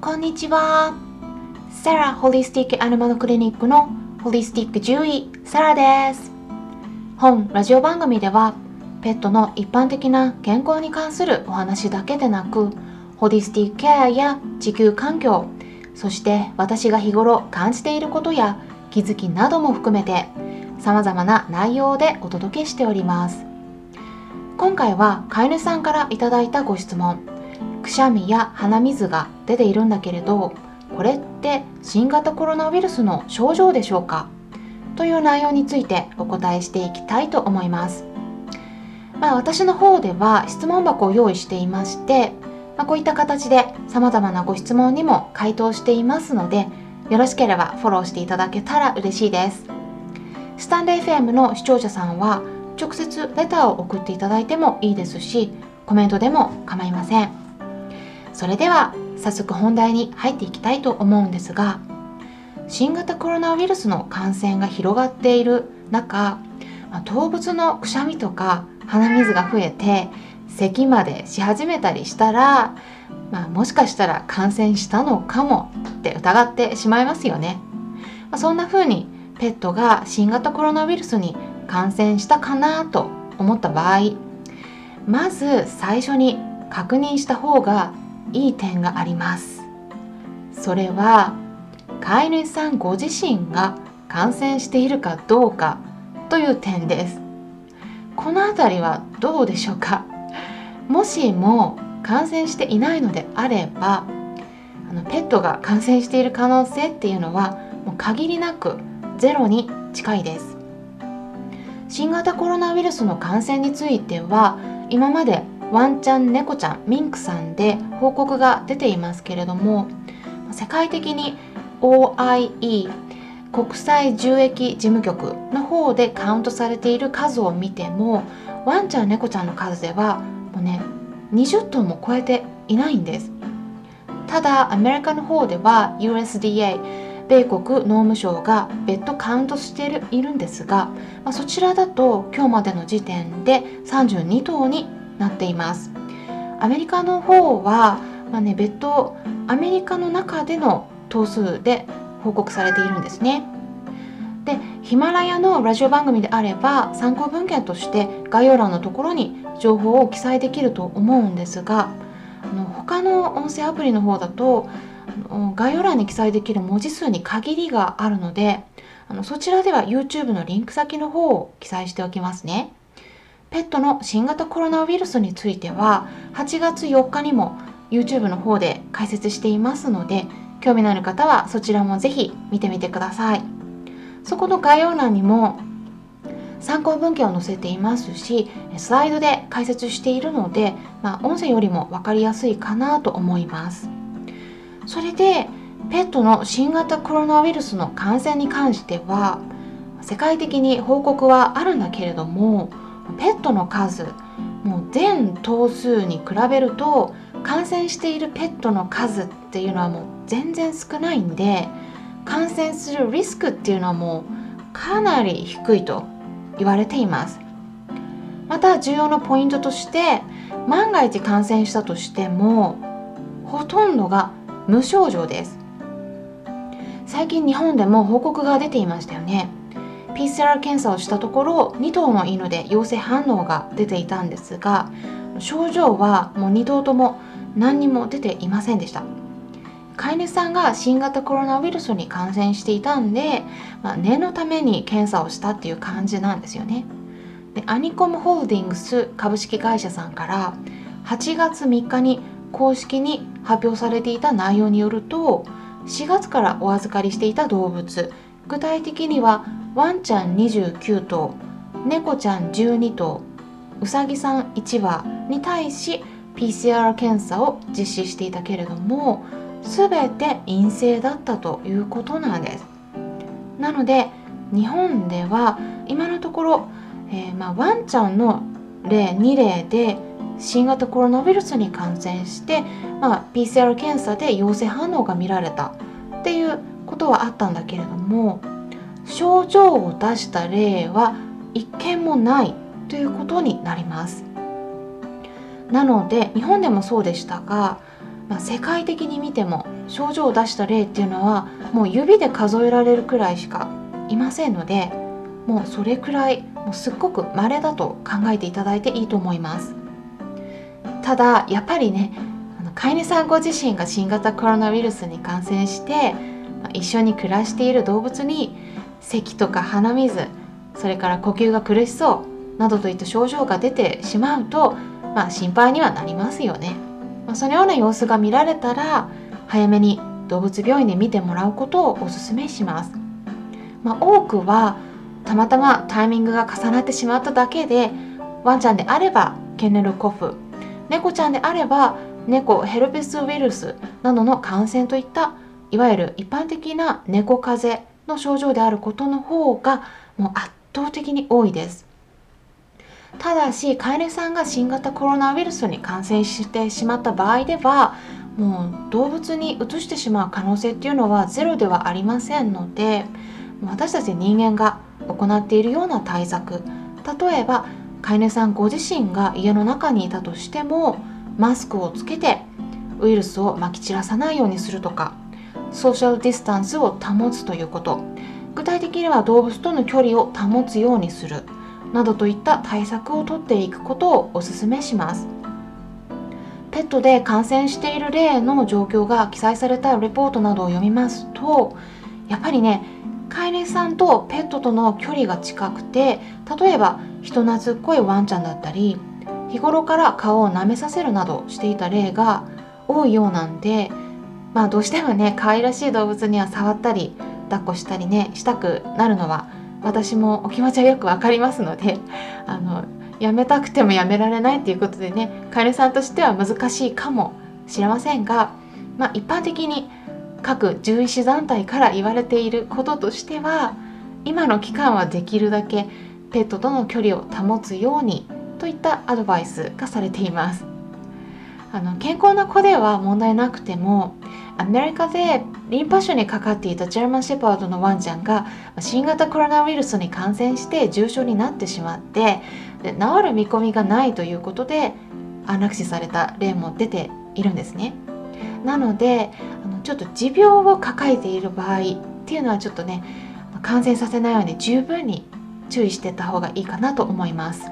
こんにちは。サラホリスティックアニマルクリニックのホリスティック獣医サラです。本ラジオ番組ではペットの一般的な健康に関するお話だけでなくホリスティックケアや地球環境そして私が日頃感じていることや気づきなども含めて様々な内容でお届けしております今回は飼い主さんからいただいたご質問くしゃみや鼻水が出ているんだけれどこれって新型コロナウイルスの症状でしょうか？という内容についてお答えしていきたいと思います。まあ、私の方では質問箱を用意していまして、まあ、こういった形で様々なご質問にも回答していますのでよろしければフォローしていただけたら嬉しいです。スタンレー FM の視聴者さんは直接レターを送っていただいてもいいですしコメントでも構いません。それでは早速本題に入っていきたいと思うんですが新型コロナウイルスの感染が広がっている中動物のくしゃみとか鼻水が増えて咳までし始めたりしたら、まあ、もしかしたら感染したのかもって疑ってしまいますよね、ま、そんな風にペットが新型コロナウイルスに感染したかなと思った場合まず最初に確認した方がいい点があります。それは飼い主さんご自身が感染しているかどうかという点です。この辺りはどうでしょうか？もしも感染していないのであればあのペットが感染している可能性っていうのはもう限りなくゼロに近いです。新型コロナウイルスの感染については今までワンちゃん猫ちゃんミンクさんで報告が出ていますけれども世界的に OIE 国際獣疫事務局の方でカウントされている数を見てもワンちゃん猫ちゃんの数ではもうね20トンも超えていないんです。ただアメリカの方では USDA 米国農務省が別途カウントしているんですが、まあ、そちらだと今日までの時点で32頭になっていますアメリカの方は、まあね、別途アメリカの中での頭数で報告されているんですねでヒマラヤのラジオ番組であれば参考文献として概要欄のところに情報を記載できると思うんですがあの他の音声アプリの方だと概要欄に記載できる文字数に限りがあるのであのそちらでは YouTube のリンク先の方を記載しておきますね。ペットの新型コロナウイルスについては8月4日にも YouTube の方で解説していますので興味のある方はそちらもぜひ見てみてください。そこの概要欄にも参考文献を載せていますしスライドで解説しているので、まあ、音声よりも分かりやすいかなと思います。それでペットの新型コロナウイルスの感染に関しては世界的に報告はあるんだけれどもペットの数もう全頭数に比べると感染しているペットの数っていうのはもう全然少ないんで感染するリスクっていうのはもうかなり低いと言われています。また重要なポイントとして万が一感染したとしてもほとんどが無症状です。最近日本でも報告が出ていましたよね。PCR 検査をしたところ2頭の犬で陽性反応が出ていたんですが症状はもう2頭とも何にも出ていませんでした。飼い主さんが新型コロナウイルスに感染していたんで、まあ、念のために検査をしたっていう感じなんですよね。でアニコムホールディングス株式会社さんから8月3日に公式に発表されていた内容によると4月からお預かりしていた動物具体的にはワンちゃん29頭猫ちゃん12頭うさぎさん1羽に対し PCR 検査を実施していたけれども全て陰性だったということなんです。なので日本では今のところ、えー、まあ、ワンちゃんの例2例で新型コロナウイルスに感染して、まあ、PCR 検査で陽性反応が見られたっていうことはあったんだけれども症状を出した例は一件もないということになります。なので日本でもそうでしたがまあ、世界的に見ても症状を出した例っていうのはもう指で数えられるくらいしかいませんのでもうそれくらいもうすっごく稀だと考えていただいていいと思います。ただやっぱりね飼い主さんご自身が新型コロナウイルスに感染して一緒に暮らしている動物に咳とか鼻水それから呼吸が苦しそうなどといった症状が出てしまうと、まあ、心配にはなりますよね、まあ、そのような様子が見られたら早めに動物病院で見てもらうことをお勧めします、まあ、多くはたまたまタイミングが重なってしまっただけでワンちゃんであればケネルコフ猫ちゃんであれば猫ヘルペスウイルスなどの感染といったいわゆる一般的な猫風邪の症状であることの方がもう圧倒的に多いです。ただし飼い主さんが新型コロナウイルスに感染してしまった場合ではもう動物にうつしてしまう可能性っていうのはゼロではありませんので私たち人間が行っているような対策例えば飼い主さんご自身が家の中にいたとしてもマスクをつけてウイルスをまき散らさないようにするとかソーシャルディスタンスを保つということ。具体的には動物との距離を保つようにするなどといった対策をとっていくことをお勧めします。ペットで感染している例の状況が記載されたレポートなどを読みますとやっぱりね飼い主さんとペットとの距離が近くて例えば人懐っこいワンちゃんだったり日頃から顔を舐めさせるなどしていた例が多いようなんでまあどうしてもね可愛らしい動物には触ったり抱っこしたりねしたくなるのは私もお気持ちはよく分かりますので あのやめたくてもやめられないっていうことでね飼い主さんとしては難しいかもしれませんが、まあ、一般的に各獣医師団体から言われていることとしては今の期間はできるだけペットとの距離を保つようにといったアドバイスがされています。あの健康な子では問題なくてもアメリカでリンパ腫にかかっていたジャーマンシェパードのワンちゃんが新型コロナウイルスに感染して重症になってしまってで治る見込みがないということで安楽死された例も出ているんですね。なのであのちょっと持病を抱えている場合っていうのはちょっとね感染させないように十分に注意してった方がいいかなと思います、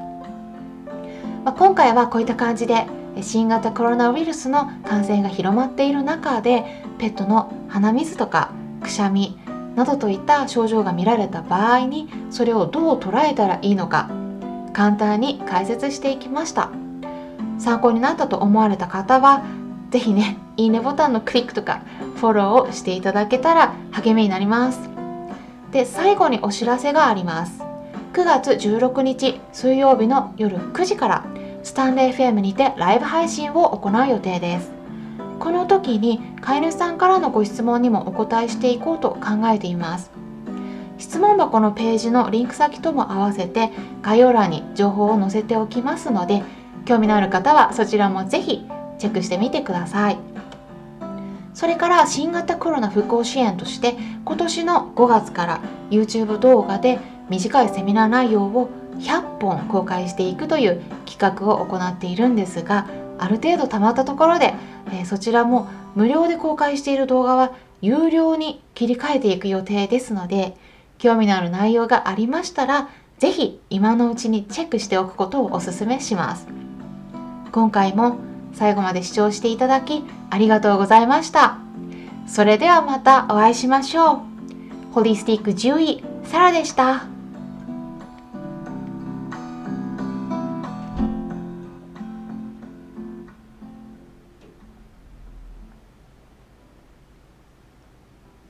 まあ、今回はこういった感じで新型コロナウイルスの感染が広まっている中でペットの鼻水とかくしゃみなどといった症状が見られた場合にそれをどう捉えたらいいのか簡単に解説していきました。参考になったと思われた方は是非ねいいねボタンのクリックとかフォローをしていただけたら励みになります。で最後にお知らせがあります。9月16日水曜日の夜9時からスタンレー FM にてライブ配信を行う予定です。この時に飼い主さんからのご質問にもお答えしていこうと考えています。質問箱のページのリンク先とも合わせて概要欄に情報を載せておきますので興味のある方はそちらもぜひチェックしてみてください。それから新型コロナ復興支援として今年の5月から YouTube 動画で短いセミナー内容を100本公開していくという企画を行っているんですがある程度たまったところで、えー、そちらも無料で公開している動画は有料に切り替えていく予定ですので興味のある内容がありましたら是非今のうちにチェックしておくことをお勧めします。今回も最後まで視聴していただきありがとうございました。それではまたお会いしましょう。ホリスティック獣医サラでした。